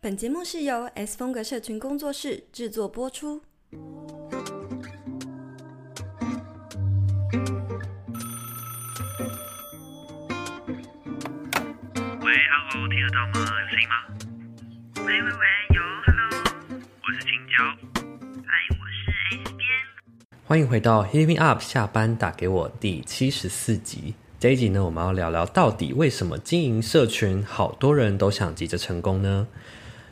本节目是由 S 风格社群工作室制作播出。喂，Hello，听得到吗？有声音吗？喂喂喂，有，Hello，我是青椒。嗨，我是 S 边。欢迎回到 Hit Me Up 下班打给我第七十四集。这一集呢，我们要聊聊到底为什么经营社群，好多人都想急着成功呢？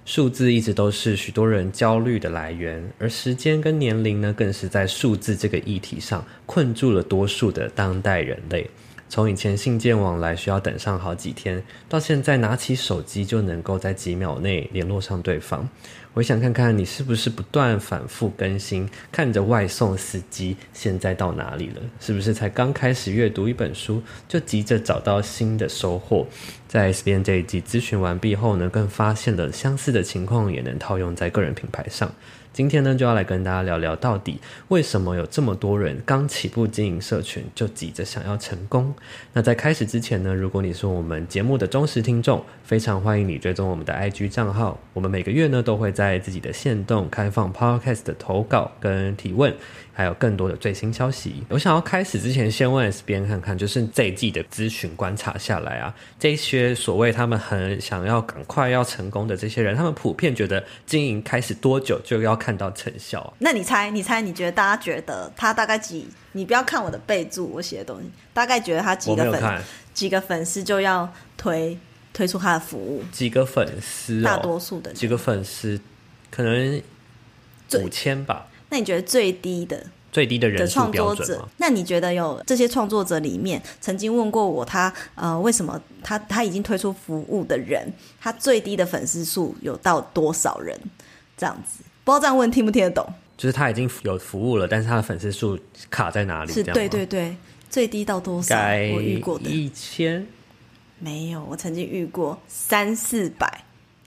数字一直都是许多人焦虑的来源，而时间跟年龄呢，更是在数字这个议题上困住了多数的当代人类。从以前信件往来需要等上好几天，到现在拿起手机就能够在几秒内联络上对方。我想看看你是不是不断反复更新，看着外送司机现在到哪里了？是不是才刚开始阅读一本书，就急着找到新的收获？在 S 编这一集咨询完毕后呢，更发现了相似的情况也能套用在个人品牌上。今天呢，就要来跟大家聊聊，到底为什么有这么多人刚起步经营社群就急着想要成功？那在开始之前呢，如果你是我们节目的忠实听众，非常欢迎你追踪我们的 IG 账号。我们每个月呢，都会在自己的限动开放 Podcast 的投稿跟提问。还有更多的最新消息。我想要开始之前，先问 S 边看看，就是这一季的咨询观察下来啊，这些所谓他们很想要赶快要成功的这些人，他们普遍觉得经营开始多久就要看到成效啊？那你猜，你猜，你觉得大家觉得他大概几？你不要看我的备注，我写的东西，大概觉得他几个粉几个粉丝就要推推出他的服务？几个粉丝、哦？大多数的几个粉丝，可能五千吧。那你觉得最低的最低的人数标准吗？的创作者？那你觉得有这些创作者里面，曾经问过我他呃为什么他他已经推出服务的人，他最低的粉丝数有到多少人？这样子，不知道这样问听不听得懂？就是他已经有服务了，但是他的粉丝数卡在哪里？是对对对，最低到多少？我遇过的一千？没有，我曾经遇过三四百。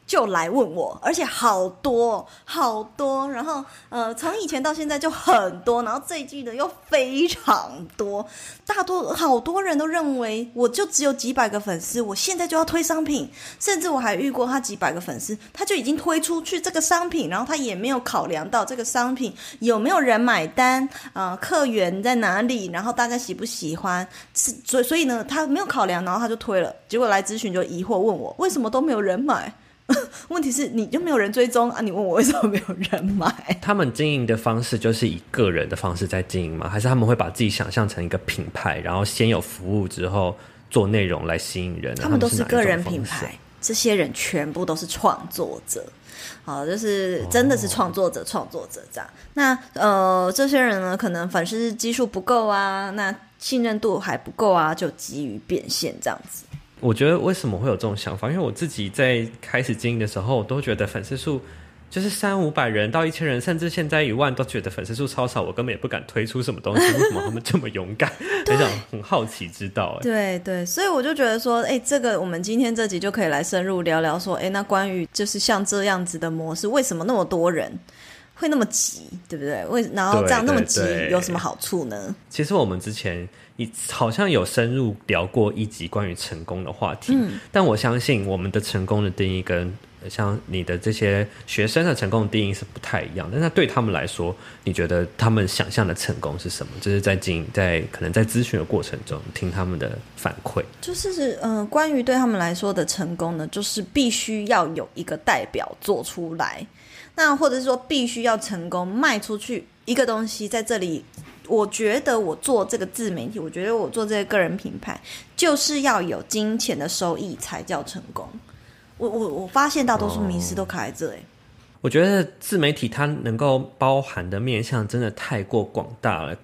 就来问我，而且好多好多，然后呃，从以前到现在就很多，然后这一季的又非常多，大多好多人都认为我就只有几百个粉丝，我现在就要推商品，甚至我还遇过他几百个粉丝，他就已经推出去这个商品，然后他也没有考量到这个商品有没有人买单，呃，客源在哪里，然后大家喜不喜欢，是所所以呢，他没有考量，然后他就推了，结果来咨询就疑惑问我为什么都没有人买。问题是你就没有人追踪啊？你问我为什么没有人买？他们经营的方式就是以个人的方式在经营吗？还是他们会把自己想象成一个品牌，然后先有服务之后做内容来吸引人？他们都是个人品牌，这些人全部都是创作者，好，就是真的是创作者，创、哦、作者这样。那呃，这些人呢，可能粉丝基数不够啊，那信任度还不够啊，就急于变现这样子。我觉得为什么会有这种想法？因为我自己在开始经营的时候，我都觉得粉丝数就是三五百人到一千人，甚至现在一万，都觉得粉丝数超少，我根本也不敢推出什么东西。为什么他们这么勇敢？很想很好奇知道。对对，所以我就觉得说，哎，这个我们今天这集就可以来深入聊聊，说，哎，那关于就是像这样子的模式，为什么那么多人会那么急，对不对？为然后这样那么急有什么好处呢？其实我们之前。你好像有深入聊过一集关于成功的话题，嗯，但我相信我们的成功的定义跟像你的这些学生的成功的定义是不太一样但。那对他们来说，你觉得他们想象的成功是什么？就是在经营，在可能在咨询的过程中听他们的反馈，就是呃，关于对他们来说的成功呢，就是必须要有一个代表做出来，那或者是说必须要成功卖出去一个东西，在这里。我觉得我做这个自媒体，我觉得我做这个个人品牌，就是要有金钱的收益才叫成功。我我我发现大多数迷失都卡在这里。我觉得自媒体它能够包含的面向真的太过广大了。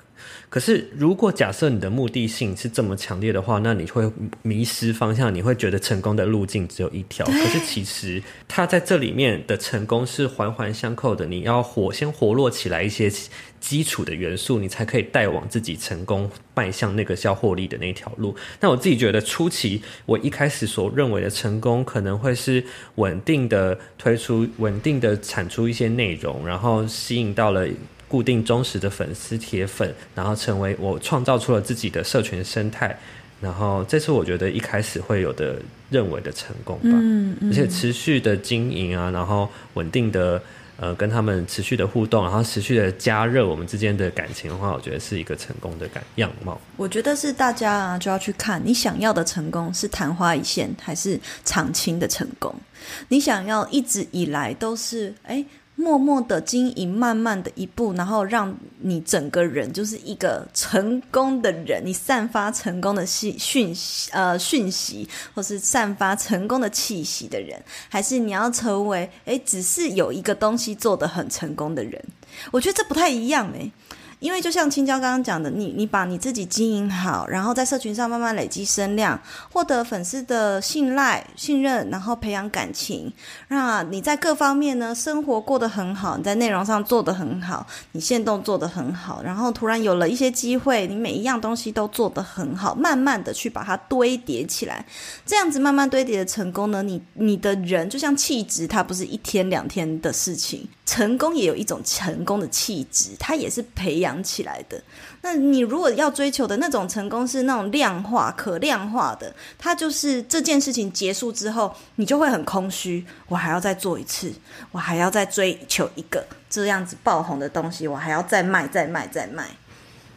可是，如果假设你的目的性是这么强烈的话，那你会迷失方向，你会觉得成功的路径只有一条。可是，其实它在这里面的成功是环环相扣的。你要活，先活络起来一些基础的元素，你才可以带往自己成功迈向那个要获利的那条路。那我自己觉得，初期我一开始所认为的成功，可能会是稳定的推出、稳定的产出一些内容，然后吸引到了。固定忠实的粉丝铁粉，然后成为我创造出了自己的社群生态，然后这是我觉得一开始会有的认为的成功吧，嗯嗯、而且持续的经营啊，然后稳定的呃跟他们持续的互动，然后持续的加热我们之间的感情的话，我觉得是一个成功的感样貌。我觉得是大家啊就要去看你想要的成功是昙花一现还是长青的成功，你想要一直以来都是哎。默默的经营，慢慢的一步，然后让你整个人就是一个成功的人，你散发成功的讯讯息，呃，讯息，或是散发成功的气息的人，还是你要成为，诶，只是有一个东西做得很成功的人？我觉得这不太一样，诶。因为就像青椒刚刚讲的，你你把你自己经营好，然后在社群上慢慢累积声量，获得粉丝的信赖、信任，然后培养感情。那你在各方面呢，生活过得很好，你在内容上做得很好，你线动做得很好，然后突然有了一些机会，你每一样东西都做得很好，慢慢的去把它堆叠起来，这样子慢慢堆叠的成功呢，你你的人就像气质，它不是一天两天的事情。成功也有一种成功的气质，它也是培养起来的。那你如果要追求的那种成功是那种量化、可量化的，它就是这件事情结束之后，你就会很空虚。我还要再做一次，我还要再追求一个这样子爆红的东西，我还要再卖、再卖、再卖。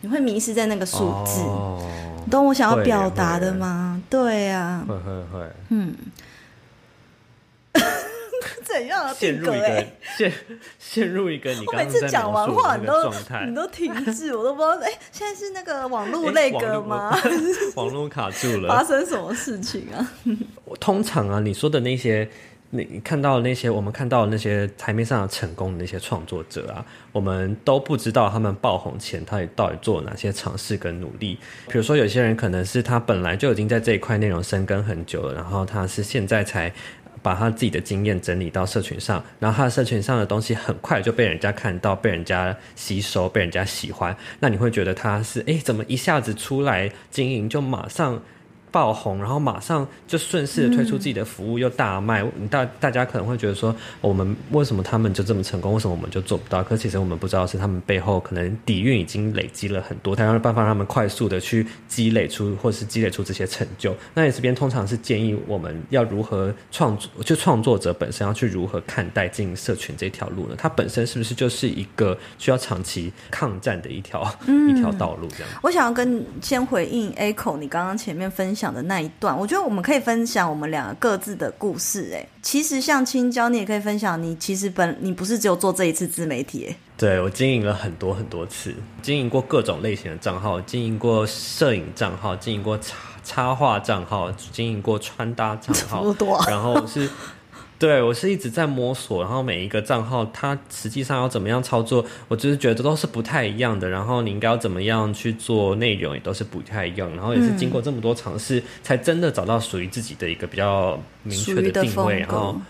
你会迷失在那个数字，哦、你懂我想要表达的吗？对呀、啊，会会会，嗯。怎样的陷入一个陷陷入一个你刚刚在描述的那个状态，你都停滞，我都不知道。哎、欸，现在是那个网络那个吗？网络卡住了，发生什么事情啊？通常啊，你说的那些，你看到那些，我们看到那些台面上的成功的那些创作者啊，我们都不知道他们爆红前，他到底做了哪些尝试跟努力。比如说，有些人可能是他本来就已经在这一块内容深耕很久了，然后他是现在才。把他自己的经验整理到社群上，然后他的社群上的东西很快就被人家看到，被人家吸收，被人家喜欢。那你会觉得他是诶，怎么一下子出来经营就马上爆红，然后马上就顺势的推出自己的服务，又大卖。大、嗯、大家可能会觉得说，我们为什么他们就这么成功，为什么我们就做不到？可其实我们不知道是他们背后可能底蕴已经累积了很多，才有办法让他们快速的去积累出，或是积累出这些成就。那你这边通常是建议我们要如何创作？就创作者本身要去如何看待经营社群这条路呢？它本身是不是就是一个需要长期抗战的一条、嗯、一条道路？这样。我想要跟先回应 Echo 你刚刚前面分享的那一段，我觉得我们可以分享我们两个各自的故事。哎，其实像青椒，你也可以分享你其实本你不是只有做这一次自媒体。欸，对，我经营了很多很多次，经营过各种类型的账号，经营过摄影账号，经营过插插画账号，经营过穿搭账号，多然后是。对，我是一直在摸索，然后每一个账号它实际上要怎么样操作，我就是觉得都是不太一样的。然后你应该要怎么样去做内容，也都是不太一样。然后也是经过这么多尝试，才真的找到属于自己的一个比较明确的定位。然后，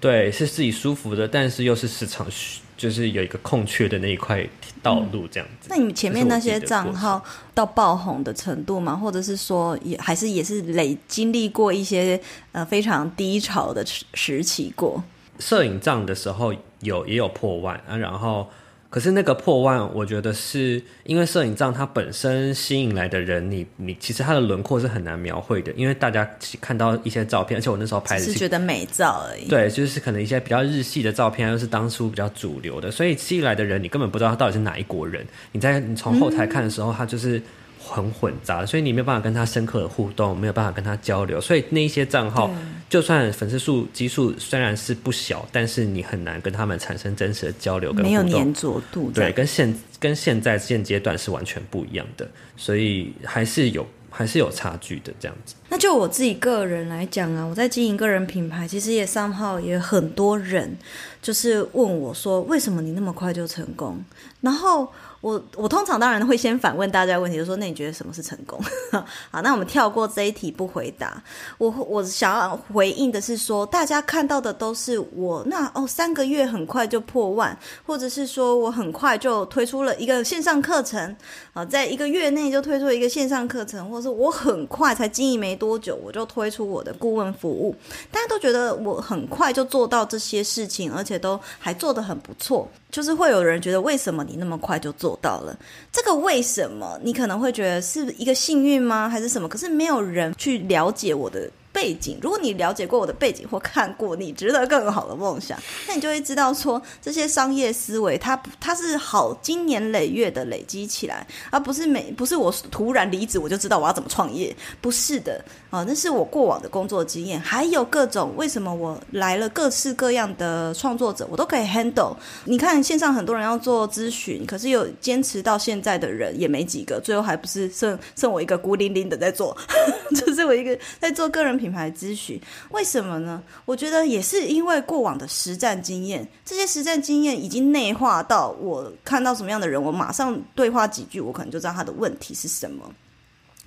对，是自己舒服的，但是又是市场需。就是有一个空缺的那一块道路这样子。嗯、那你们前面那些账号到爆红的程度吗？或者是说也还是也是累经历过一些呃非常低潮的时期过？摄影账的时候有也有破万啊，然后。可是那个破万，我觉得是因为摄影帐它本身吸引来的人，你你其实它的轮廓是很难描绘的，因为大家看到一些照片，而且我那时候拍的是，是觉得美照而已。对，就是可能一些比较日系的照片，又是当初比较主流的，所以吸引来的人你根本不知道他到底是哪一国人。你在你从后台看的时候，他就是。很混杂，所以你没有办法跟他深刻的互动，没有办法跟他交流，所以那一些账号，就算粉丝数基数虽然是不小，但是你很难跟他们产生真实的交流跟，没有粘着度。对，跟现跟现在现阶段是完全不一样的，所以还是有还是有差距的这样子。那就我自己个人来讲啊，我在经营个人品牌，其实也上号也很多人就是问我说，为什么你那么快就成功？然后。我我通常当然会先反问大家问题，就说，那你觉得什么是成功？好，那我们跳过这一题不回答。我我想要回应的是说，大家看到的都是我那哦，三个月很快就破万，或者是说我很快就推出了一个线上课程啊，在一个月内就推出一个线上课程，或者是我很快才经营没多久我就推出我的顾问服务，大家都觉得我很快就做到这些事情，而且都还做得很不错。就是会有人觉得，为什么你那么快就做到了？这个为什么？你可能会觉得是一个幸运吗？还是什么？可是没有人去了解我的。背景，如果你了解过我的背景或看过你值得更好的梦想，那你就会知道说，这些商业思维它它是好经年累月的累积起来，而不是每不是我突然离职我就知道我要怎么创业，不是的啊，那是我过往的工作经验，还有各种为什么我来了各式各样的创作者，我都可以 handle。你看线上很多人要做咨询，可是有坚持到现在的人也没几个，最后还不是剩剩我一个孤零零的在做，就是我一个在做个人品。品牌咨询，为什么呢？我觉得也是因为过往的实战经验，这些实战经验已经内化到我看到什么样的人，我马上对话几句，我可能就知道他的问题是什么。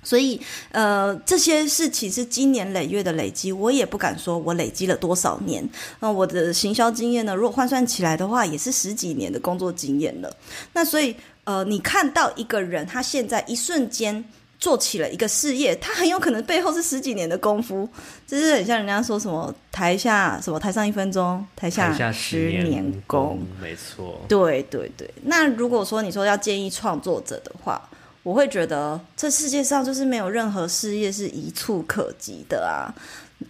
所以，呃，这些事情是经年累月的累积，我也不敢说我累积了多少年。那我的行销经验呢？如果换算起来的话，也是十几年的工作经验了。那所以，呃，你看到一个人，他现在一瞬间。做起了一个事业，他很有可能背后是十几年的功夫，就是很像人家说什么台下什么台上一分钟，台下十年功，没错。对对对，那如果说你说要建议创作者的话，我会觉得这世界上就是没有任何事业是一蹴可及的啊。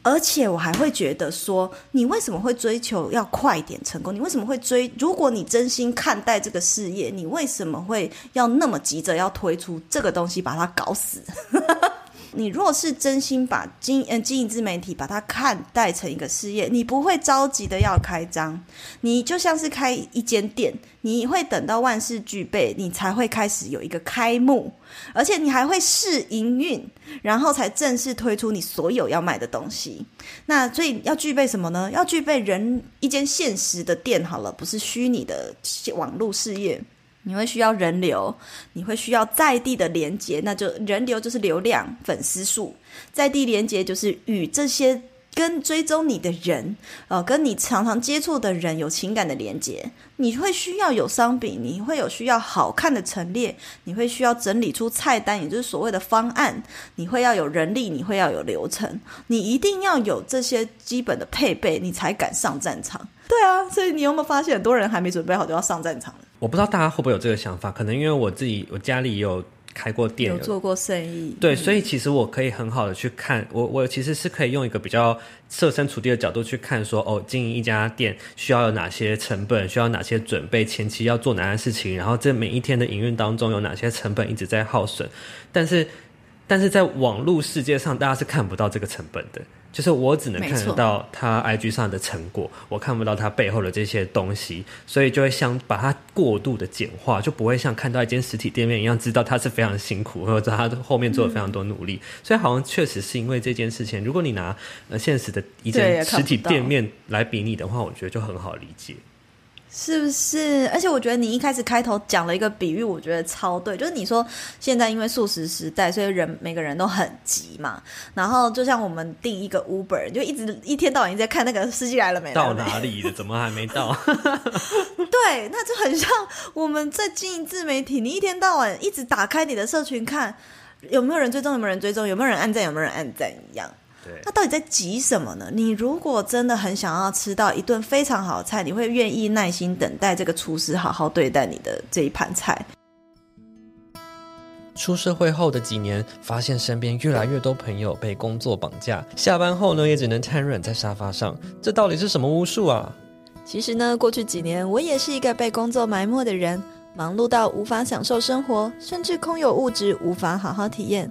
而且我还会觉得说，你为什么会追求要快点成功？你为什么会追？如果你真心看待这个事业，你为什么会要那么急着要推出这个东西，把它搞死？你若是真心把经嗯经营自媒体把它看待成一个事业，你不会着急的要开张，你就像是开一间店，你会等到万事俱备，你才会开始有一个开幕，而且你还会试营运，然后才正式推出你所有要卖的东西。那所以要具备什么呢？要具备人一间现实的店好了，不是虚拟的网络事业。你会需要人流，你会需要在地的连接，那就人流就是流量、粉丝数，在地连接就是与这些跟追踪你的人，呃，跟你常常接触的人有情感的连接。你会需要有商品，你会有需要好看的陈列，你会需要整理出菜单，也就是所谓的方案。你会要有人力，你会要有流程，你一定要有这些基本的配备，你才敢上战场。对啊，所以你有没有发现，很多人还没准备好就要上战场？我不知道大家会不会有这个想法，可能因为我自己，我家里有开过店，有做过生意，对，所以其实我可以很好的去看，我我其实是可以用一个比较设身处地的角度去看说，说哦，经营一家店需要有哪些成本，需要哪些准备，前期要做哪些事情，然后这每一天的营运当中有哪些成本一直在耗损，但是但是在网络世界上，大家是看不到这个成本的。就是我只能看得到他 IG 上的成果，我看不到他背后的这些东西，所以就会想把它过度的简化，就不会像看到一间实体店面一样，知道他是非常辛苦，或者他后面做了非常多努力。嗯、所以好像确实是因为这件事情，如果你拿呃现实的一间实体店面来比拟的话，我觉得就很好理解。是不是？而且我觉得你一开始开头讲了一个比喻，我觉得超对。就是你说现在因为素食时代，所以人每个人都很急嘛。然后就像我们订一个 Uber，就一直一天到晚一直在看那个司机来了没？到哪里了？怎么还没到？对，那就很像我们在经营自媒体，你一天到晚一直打开你的社群看有没有人追踪，有没有人追踪，有没有人按赞，有没有人按赞一样。那到底在急什么呢？你如果真的很想要吃到一顿非常好的菜，你会愿意耐心等待这个厨师好好对待你的这一盘菜？出社会后的几年，发现身边越来越多朋友被工作绑架，下班后呢，也只能瘫软在沙发上。这到底是什么巫术啊？其实呢，过去几年我也是一个被工作埋没的人，忙碌到无法享受生活，甚至空有物质无法好好体验。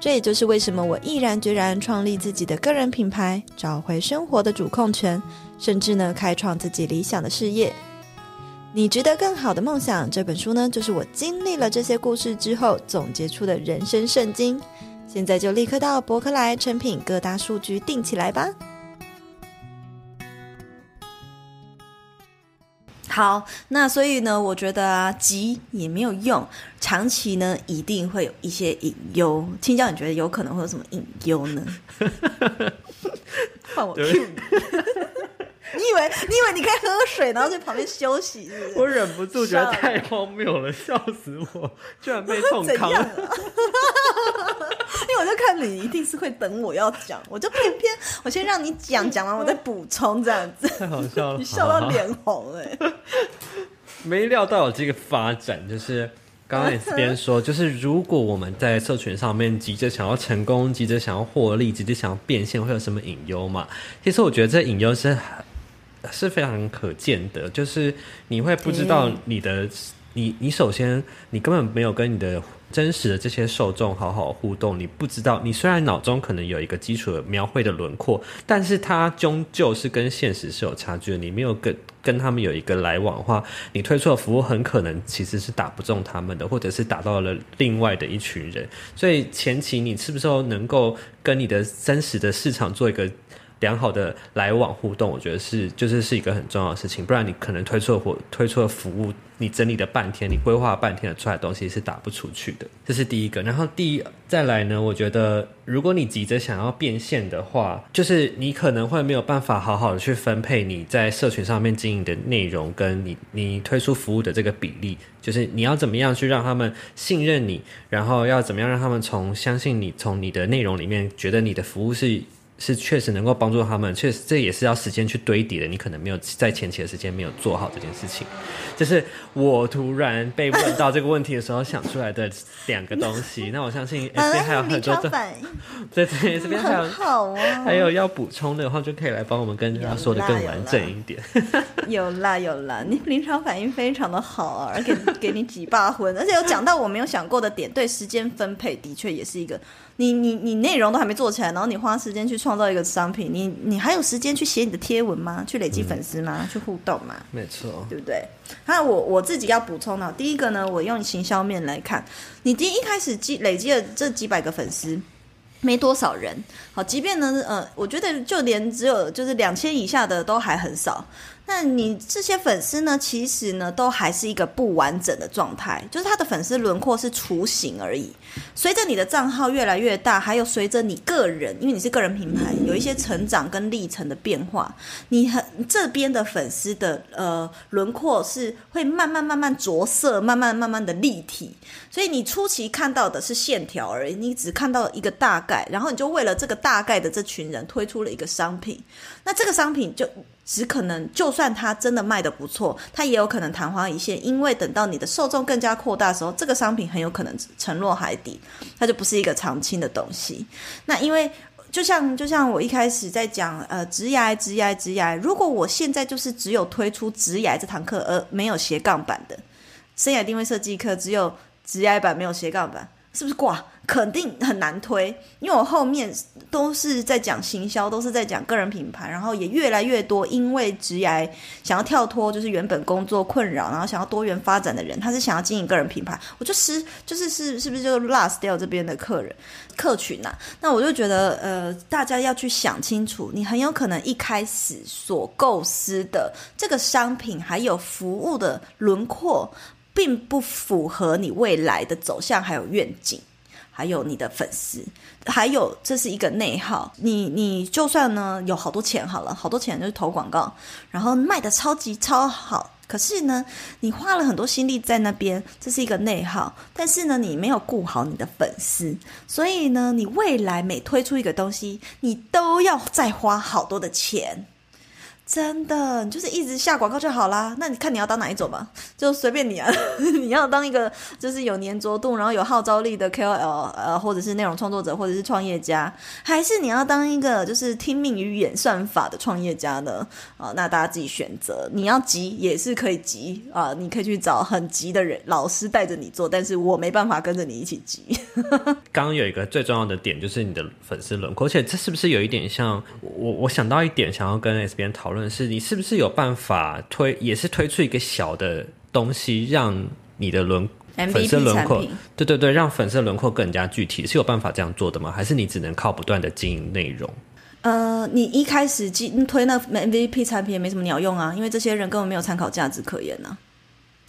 这也就是为什么我毅然决然创立自己的个人品牌，找回生活的主控权，甚至呢，开创自己理想的事业。你值得更好的梦想这本书呢，就是我经历了这些故事之后总结出的人生圣经。现在就立刻到博客来、成品各大数据订起来吧。好，那所以呢，我觉得啊，急也没有用，长期呢一定会有一些隐忧。青椒，你觉得有可能会有什么隐忧呢？换我 Q 你以为你以为你可以喝水，然后在旁边休息是不是？我忍不住觉得太荒谬了，笑死我！居然被 痛康了。因为我就看你一定是会等我要讲，我就偏偏我先让你讲，讲完我再补充这样子。太好笑了，你笑到脸红哎、欸！没料到有这个发展，就是刚刚 S 边说，就是如果我们在社群上面急着想要成功，急着想要获利，急着想要变现，会有什么隐忧嘛？其实我觉得这隐忧是是非常可见的，就是你会不知道你的。你你首先，你根本没有跟你的真实的这些受众好好互动，你不知道。你虽然脑中可能有一个基础的描绘的轮廓，但是它终究是跟现实是有差距的。你没有跟跟他们有一个来往的话，你推出的服务很可能其实是打不中他们的，或者是打到了另外的一群人。所以前期你是不是能够跟你的真实的市场做一个良好的来往互动？我觉得是就是是一个很重要的事情，不然你可能推出的或推出的服务。你整理了半天，你规划了半天的出来东西是打不出去的，这是第一个。然后第再来呢，我觉得如果你急着想要变现的话，就是你可能会没有办法好好的去分配你在社群上面经营的内容，跟你你推出服务的这个比例，就是你要怎么样去让他们信任你，然后要怎么样让他们从相信你，从你的内容里面觉得你的服务是。是确实能够帮助他们，确实这也是要时间去堆叠的。你可能没有在前期的时间没有做好这件事情，就是我突然被问到这个问题的时候想出来的两个东西。那我相信这边还有很多的，对对，这边还有好啊，还有要补充的话就可以来帮我们跟大家说的更完整一点。有啦 有啦，你临场反应非常的好啊，而且给你几把魂，而且有讲到我没有想过的点，对时间分配的确也是一个。你你你内容都还没做起来，然后你花时间去创造一个商品，你你还有时间去写你的贴文吗？去累积粉丝吗？嗯、去互动吗？没错，对不对？那我我自己要补充的，第一个呢，我用行销面来看，你第一开始积累积了这几百个粉丝，没多少人。好，即便呢，呃，我觉得就连只有就是两千以下的都还很少。那你这些粉丝呢，其实呢，都还是一个不完整的状态，就是他的粉丝轮廓是雏形而已。随着你的账号越来越大，还有随着你个人，因为你是个人品牌，有一些成长跟历程的变化，你很这边的粉丝的呃轮廓是会慢慢慢慢着色，慢慢慢慢的立体。所以你初期看到的是线条而已，你只看到一个大概，然后你就为了这个大概的这群人推出了一个商品。那这个商品就只可能，就算它真的卖得不错，它也有可能昙花一现，因为等到你的受众更加扩大的时候，这个商品很有可能沉落海底，它就不是一个长青的东西。那因为就像就像我一开始在讲，呃，职涯职涯职涯，如果我现在就是只有推出职涯这堂课，而没有斜杠版的生涯定位设计课，只有职涯版没有斜杠版，是不是挂？肯定很难推，因为我后面都是在讲行销，都是在讲个人品牌，然后也越来越多，因为职涯想要跳脱，就是原本工作困扰，然后想要多元发展的人，他是想要经营个人品牌，我就是，就是是是不是就 last 掉这边的客人客群、啊？那我就觉得，呃，大家要去想清楚，你很有可能一开始所构思的这个商品还有服务的轮廓，并不符合你未来的走向还有愿景。还有你的粉丝，还有这是一个内耗。你你就算呢有好多钱好了，好多钱就是投广告，然后卖得超级超好。可是呢，你花了很多心力在那边，这是一个内耗。但是呢，你没有顾好你的粉丝，所以呢，你未来每推出一个东西，你都要再花好多的钱。真的，你就是一直下广告就好啦。那你看你要当哪一种吧？就随便你啊。你要当一个就是有粘着度，然后有号召力的 KOL，呃，或者是内容创作者，或者是创业家，还是你要当一个就是听命于演算法的创业家呢？啊，那大家自己选择。你要急也是可以急啊，你可以去找很急的人老师带着你做，但是我没办法跟着你一起急。刚刚有一个最重要的点就是你的粉丝轮廓，而且这是不是有一点像我？我想到一点，想要跟 S 编讨论。是你是不是有办法推，也是推出一个小的东西，让你的轮粉丝轮廓，对对对，让粉丝轮廓更加具体，是有办法这样做的吗？还是你只能靠不断的经营内容？呃，你一开始推那 MVP 产品也没什么鸟用啊，因为这些人根本没有参考价值可言呢、啊。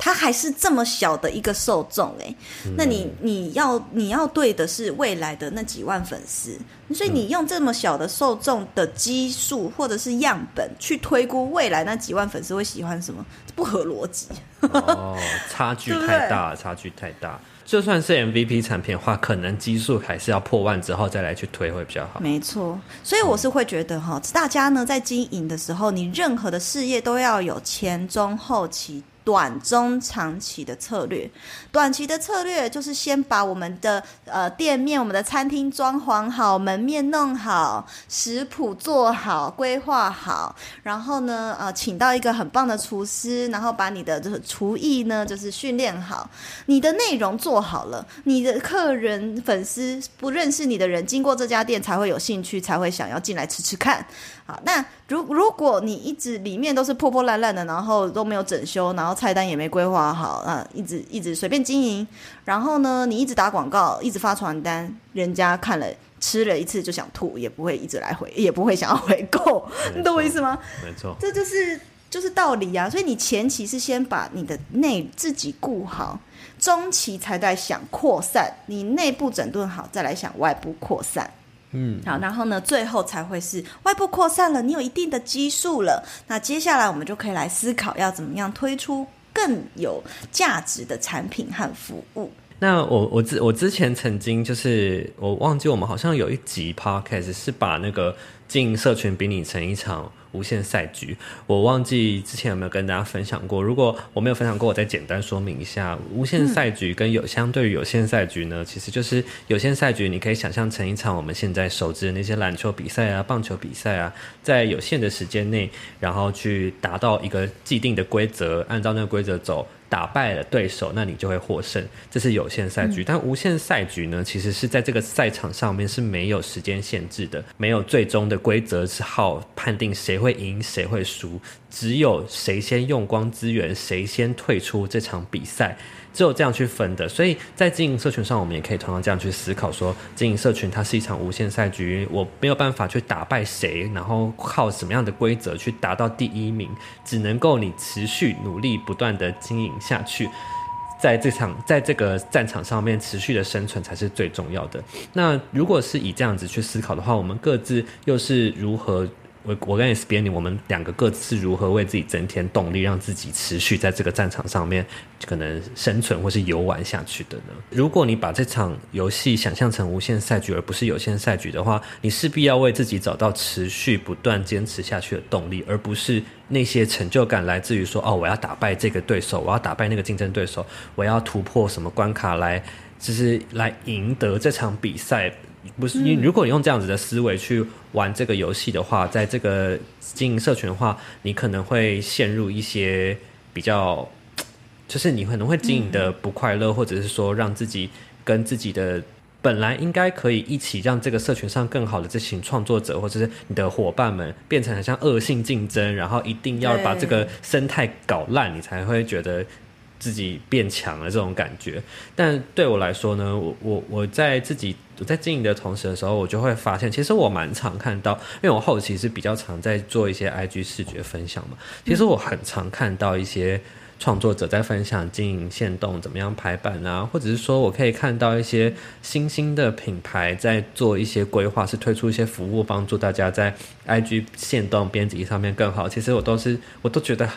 他还是这么小的一个受众诶，那你你要你要对的是未来的那几万粉丝，所以你用这么小的受众的基数或者是样本去推估未来那几万粉丝会喜欢什么，不合逻辑。哦，差距太大，对对，差距太大。就算是 MVP 产品的话，可能基数还是要破万之后再来去推会比较好。没错，所以我是会觉得哈，大家呢在经营的时候，你任何的事业都要有前中后期短、中、长期的策略。短期的策略就是先把我们的呃店面、我们的餐厅装潢好，门面弄好，食谱做好，规划好，然后呢，呃，请到一个很棒的厨师，然后把你的这个厨艺呢，就是训练好，你的内容做好了，你的客人、粉丝不认识你的人，经过这家店才会有兴趣，才会想要进来吃吃看。好，那如如果你一直里面都是破破烂烂的，然后都没有整修，然后菜单也没规划好啊，一直一直随便经营，然后呢，你一直打广告，一直发传单，人家看了吃了一次就想吐，也不会一直来回，也不会想要回购，你懂我意思吗？没错，这就是就是道理啊。所以你前期是先把你的内自己顾好，中期才在想扩散，你内部整顿好，再来想外部扩散。嗯，好，然后呢，最后才会是外部扩散了，你有一定的基数了，那接下来我们就可以来思考要怎么样推出更有价值的产品和服务。那我我之我之前曾经就是我忘记我们好像有一集 podcast 是把那个经营社群比拟成一场无限赛局，我忘记之前有没有跟大家分享过。如果我没有分享过，我再简单说明一下。无限赛局跟有相对于有限赛局呢，其实就是有限赛局，你可以想象成一场我们现在熟知的那些篮球比赛啊、棒球比赛啊，在有限的时间内，然后去达到一个既定的规则，按照那个规则走。打败了对手，那你就会获胜。这是有限赛局，嗯、但无限赛局呢？其实是在这个赛场上面是没有时间限制的，没有最终的规则是号判定谁会赢谁会输，只有谁先用光资源，谁先退出这场比赛。只有这样去分的，所以在经营社群上，我们也可以同样这样去思考：说经营社群它是一场无限赛局，我没有办法去打败谁，然后靠什么样的规则去达到第一名，只能够你持续努力，不断的经营下去，在这场在这个战场上面持续的生存才是最重要的。那如果是以这样子去思考的话，我们各自又是如何？我我跟 S 编你，我们两个各自是如何为自己增添动力，让自己持续在这个战场上面可能生存或是游玩下去的呢？如果你把这场游戏想象成无限赛局而不是有限赛局的话，你势必要为自己找到持续不断坚持下去的动力，而不是那些成就感来自于说哦，我要打败这个对手，我要打败那个竞争对手，我要突破什么关卡来，就是来赢得这场比赛。不是你，如果你用这样子的思维去玩这个游戏的话，在这个经营社群的话，你可能会陷入一些比较，就是你可能会经营的不快乐，或者是说让自己跟自己的本来应该可以一起让这个社群上更好的这群创作者或者是你的伙伴们，变成很像恶性竞争，然后一定要把这个生态搞烂，你才会觉得。自己变强了这种感觉，但对我来说呢，我我我在自己我在经营的同时的时候，我就会发现，其实我蛮常看到，因为我后期是比较常在做一些 IG 视觉分享嘛，其实我很常看到一些创作者在分享经营限动怎么样排版啊，或者是说我可以看到一些新兴的品牌在做一些规划，是推出一些服务，帮助大家在 IG 限动编辑上面更好。其实我都是我都觉得。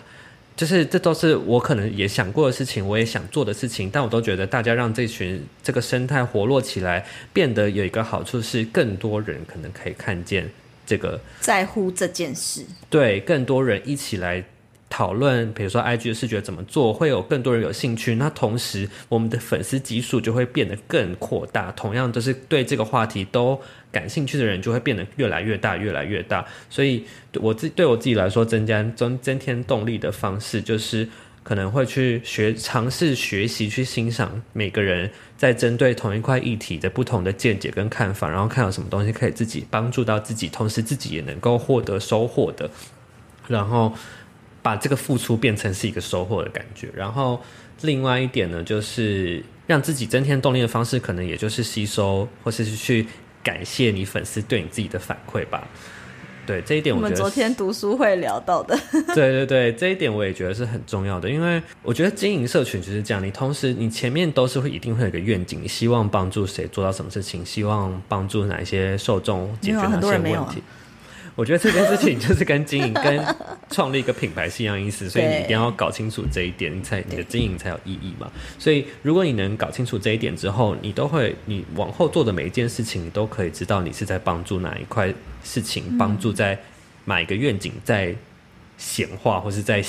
就是这都是我可能也想过的事情，我也想做的事情，但我都觉得大家让这群这个生态活络起来，变得有一个好处是，更多人可能可以看见这个在乎这件事，对，更多人一起来。讨论，比如说 IG 的视觉怎么做，会有更多人有兴趣。那同时，我们的粉丝基数就会变得更扩大。同样，都是对这个话题都感兴趣的人，就会变得越来越大，越来越大。所以，我自对我自己来说，增加增增添动力的方式，就是可能会去学尝试学习，去欣赏每个人在针对同一块议题的不同的见解跟看法，然后看有什么东西可以自己帮助到自己，同时自己也能够获得收获的，然后。把这个付出变成是一个收获的感觉，然后另外一点呢，就是让自己增添动力的方式，可能也就是吸收或是去感谢你粉丝对你自己的反馈吧。对，这一点我，我们昨天读书会聊到的。对对对，这一点我也觉得是很重要的，因为我觉得经营社群就是这样，你同时你前面都是会一定会有一个愿景，你希望帮助谁做到什么事情，希望帮助哪一些受众解决哪些问题。我觉得这件事情就是跟经营、跟创立一个品牌是一样意思，所以你一定要搞清楚这一点，你才你的经营才有意义嘛。所以如果你能搞清楚这一点之后，你都会，你往后做的每一件事情，你都可以知道你是在帮助哪一块事情，帮助在哪一个愿景在显化，或是在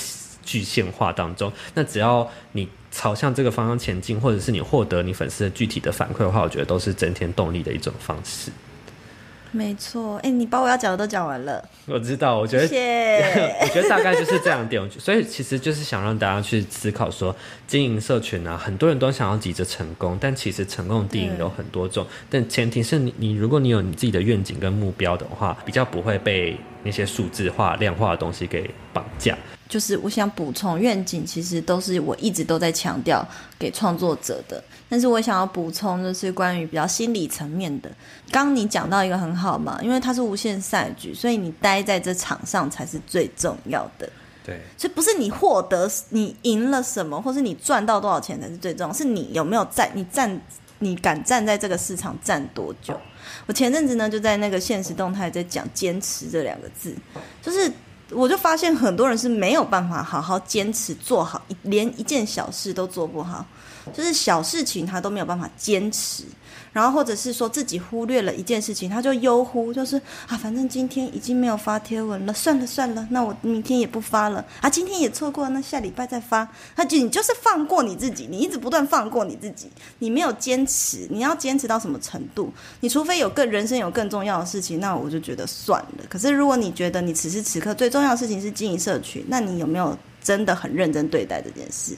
具现化当中。那只要你朝向这个方向前进，或者是你获得你粉丝的具体的反馈的话，我觉得都是增添动力的一种方式。没错，哎，你把我要讲的都讲完了。我知道，我觉得，谢谢 我觉得大概就是这样点。所以其实就是想让大家去思考说，经营社群啊，很多人都想要急着成功，但其实成功的定义有很多种。但前提是你，你如果你有你自己的愿景跟目标的话，比较不会被那些数字化、量化的东西给绑架。就是我想补充，愿景其实都是我一直都在强调给创作者的。但是我想要补充，就是关于比较心理层面的。刚刚你讲到一个很好嘛，因为它是无限赛局，所以你待在这场上才是最重要的。对，所以不是你获得、你赢了什么，或是你赚到多少钱才是最重要，是你有没有在、你站、你敢站在这个市场站多久。我前阵子呢，就在那个现实动态在讲“坚持”这两个字，就是。我就发现很多人是没有办法好好坚持做好，连一件小事都做不好，就是小事情他都没有办法坚持。然后或者是说自己忽略了一件事情，他就悠忽，就是啊，反正今天已经没有发贴文了，算了算了，那我明天也不发了啊，今天也错过，那下礼拜再发。他就你就是放过你自己，你一直不断放过你自己，你没有坚持，你要坚持到什么程度？你除非有更人生有更重要的事情，那我就觉得算了。可是如果你觉得你此时此刻最重要的事情是经营社群，那你有没有真的很认真对待这件事？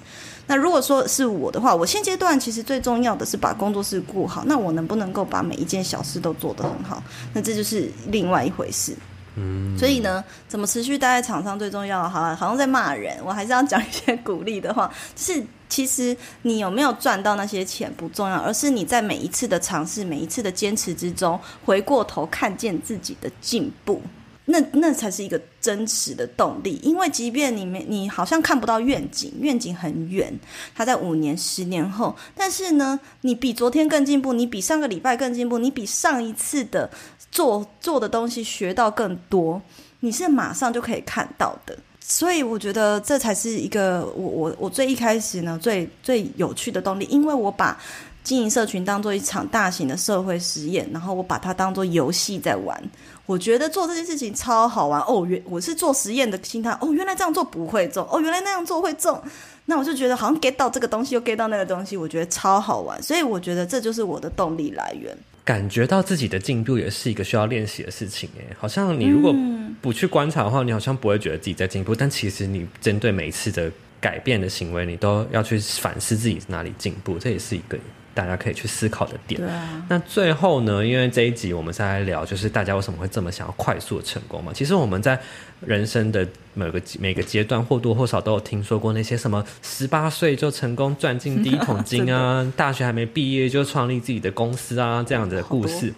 那如果说是我的话，我现阶段其实最重要的是把工作室顾好。那我能不能够把每一件小事都做得很好？那这就是另外一回事。嗯，所以呢，怎么持续待在场上最重要？好了，好像在骂人，我还是要讲一些鼓励的话。就是其实你有没有赚到那些钱不重要，而是你在每一次的尝试、每一次的坚持之中，回过头看见自己的进步。那那才是一个真实的动力，因为即便你没你好像看不到愿景，愿景很远，它在五年、十年后，但是呢，你比昨天更进步，你比上个礼拜更进步，你比上一次的做做的东西学到更多，你是马上就可以看到的。所以我觉得这才是一个我我我最一开始呢最最有趣的动力，因为我把经营社群当做一场大型的社会实验，然后我把它当做游戏在玩。我觉得做这件事情超好玩哦！原我是做实验的心态哦，原来这样做不会中哦，原来那样做会中，那我就觉得好像 get 到这个东西，又 get 到那个东西，我觉得超好玩，所以我觉得这就是我的动力来源。感觉到自己的进步也是一个需要练习的事情诶，好像你如果不去观察的话，你好像不会觉得自己在进步，但其实你针对每一次的改变的行为，你都要去反思自己哪里进步，这也是一个。大家可以去思考的点。那最后呢？因为这一集我们是来聊，就是大家为什么会这么想要快速的成功嘛？其实我们在人生的每个每个阶段，或多或少都有听说过那些什么十八岁就成功赚进第一桶金啊，大学还没毕业就创立自己的公司啊，这样子的故事。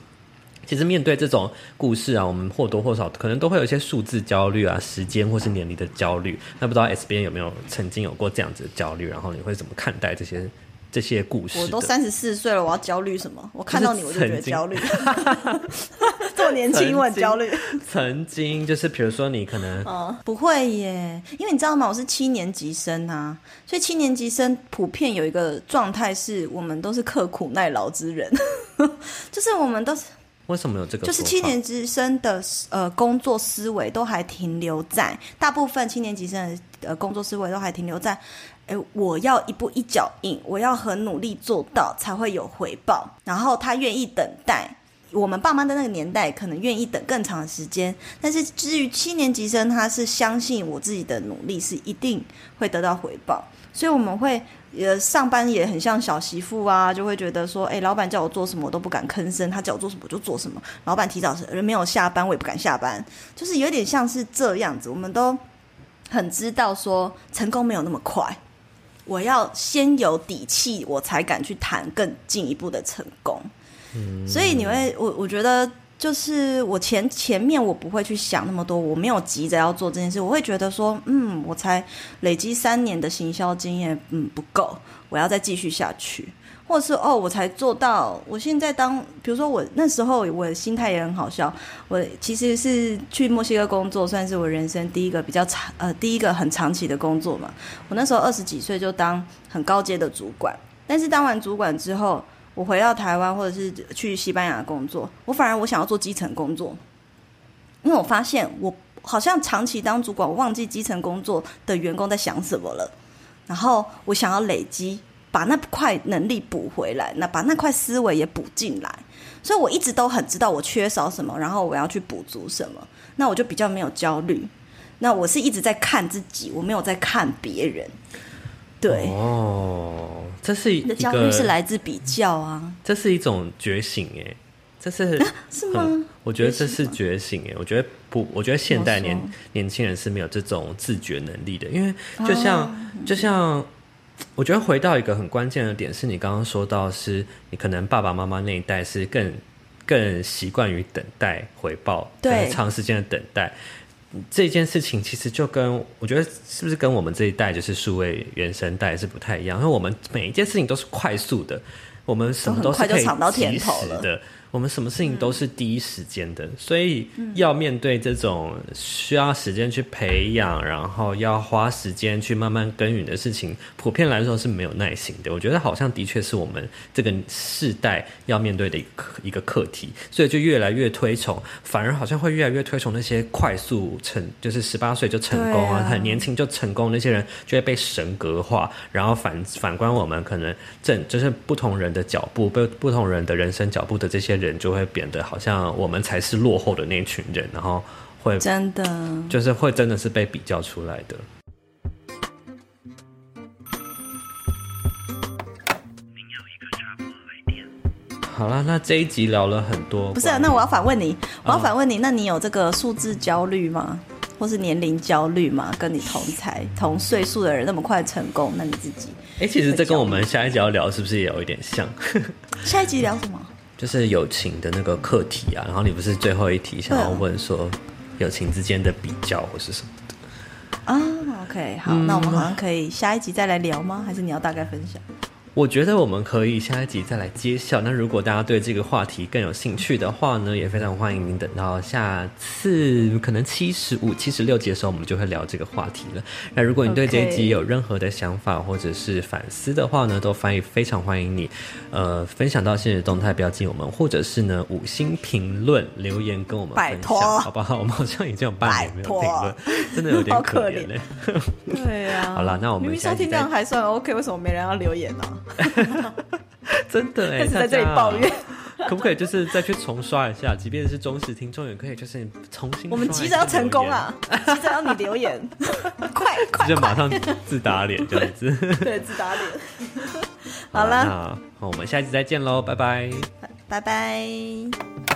其实面对这种故事啊，我们或多或少可能都会有一些数字焦虑啊，时间或是年龄的焦虑。那不知道 S 边有没有曾经有过这样子的焦虑？然后你会怎么看待这些？这些故事，我都三十四岁了，我要焦虑什么？我看到你我就觉得焦虑。这么年轻我很焦虑。曾经就是，比如说你可能，哦，不会耶，因为你知道吗？我是七年级生啊，所以七年级生普遍有一个状态是，我们都是刻苦耐劳之人，就是我们都是。为什么有这个？就是七年级生的呃工作思维都还停留在，大部分七年级生的呃工作思维都还停留在。诶，我要一步一脚印，我要很努力做到才会有回报。然后他愿意等待，我们爸妈的那个年代可能愿意等更长时间。但是至于七年级生，他是相信我自己的努力是一定会得到回报。所以我们会呃上班也很像小媳妇啊，就会觉得说，诶，老板叫我做什么我都不敢吭声，他叫我做什么我就做什么。老板提早人没有下班，我也不敢下班，就是有点像是这样子。我们都很知道说，成功没有那么快。我要先有底气，我才敢去谈更进一步的成功。所以你会，我我觉得就是我前前面我不会去想那么多，我没有急着要做这件事，我会觉得说，嗯，我才累积三年的行销经验，嗯，不够，我要再继续下去。或是哦，我才做到。我现在当，比如说我那时候，我的心态也很好笑。我其实是去墨西哥工作，算是我人生第一个比较长，呃，第一个很长期的工作嘛。我那时候二十几岁就当很高阶的主管，但是当完主管之后，我回到台湾或者是去西班牙工作，我反而我想要做基层工作，因为我发现我好像长期当主管，我忘记基层工作的员工在想什么了。然后我想要累积，把那块能力补回来，那把那块思维也补进来。所以我一直都很知道我缺少什么，然后我要去补足什么。那我就比较没有焦虑。那我是一直在看自己，我没有在看别人。对哦，这是一个焦虑是来自比较啊，这是一种觉醒哎。这是、啊、是吗？我觉得这是觉醒诶。我觉得不，我觉得现代年年轻人是没有这种自觉能力的。因为就像、哦、就像，我觉得回到一个很关键的点，是你刚刚说到，是你可能爸爸妈妈那一代是更更习惯于等待回报，对。长时间的等待。这件事情，其实就跟我觉得是不是跟我们这一代就是数位原生代是不太一样，因为我们每一件事情都是快速的，我们什么都是可以尝到甜头的。我们什么事情都是第一时间的，所以要面对这种需要时间去培养，然后要花时间去慢慢耕耘的事情，普遍来说是没有耐心的。我觉得好像的确是我们这个世代要面对的一个一个课题，所以就越来越推崇，反而好像会越来越推崇那些快速成，就是十八岁就成功啊，很年轻就成功那些人就会被神格化，然后反反观我们可能正就是不同人的脚步，不不同人的人生脚步的这些。人就会变得好像我们才是落后的那群人，然后会真的就是会真的是被比较出来的。好了，那这一集聊了很多，不是啊？那我要反问你，我要反问你，哦、那你有这个数字焦虑吗？或是年龄焦虑吗？跟你同才同岁数的人那么快成功，那你自己？哎、欸，其实这跟我们下一集要聊是不是也有一点像？下一集聊什么？就是友情的那个课题啊，然后你不是最后一题想要问说友情之间的比较或是什么的啊？OK，好，嗯，那我们好像可以下一集再来聊吗？还是你要大概分享？我觉得我们可以下一集再来揭晓。那如果大家对这个话题更有兴趣的话呢，也非常欢迎您等到下次可能七十五、七十六集的时候，我们就会聊这个话题了。那如果你对这一集有任何的想法或者是反思的话呢，都欢迎非常欢迎你，呃，分享到现实动态标记我们，或者是呢五星评论留言跟我们分享，好不好？我们好像已经有半年没有评论，真的有点可怜嘞。对呀、啊。好了，那我们明明收听量还算 OK，为什么没人要留言呢、真的哎，在这里抱怨，可不可以就是再去重刷一下？即便是忠实听众，也可以就是重新。我们急着要成功啊，急着要你留言，快 快，就马上自打脸这样子。对，自打脸。好了，好，我们下期再见喽，拜拜，拜拜。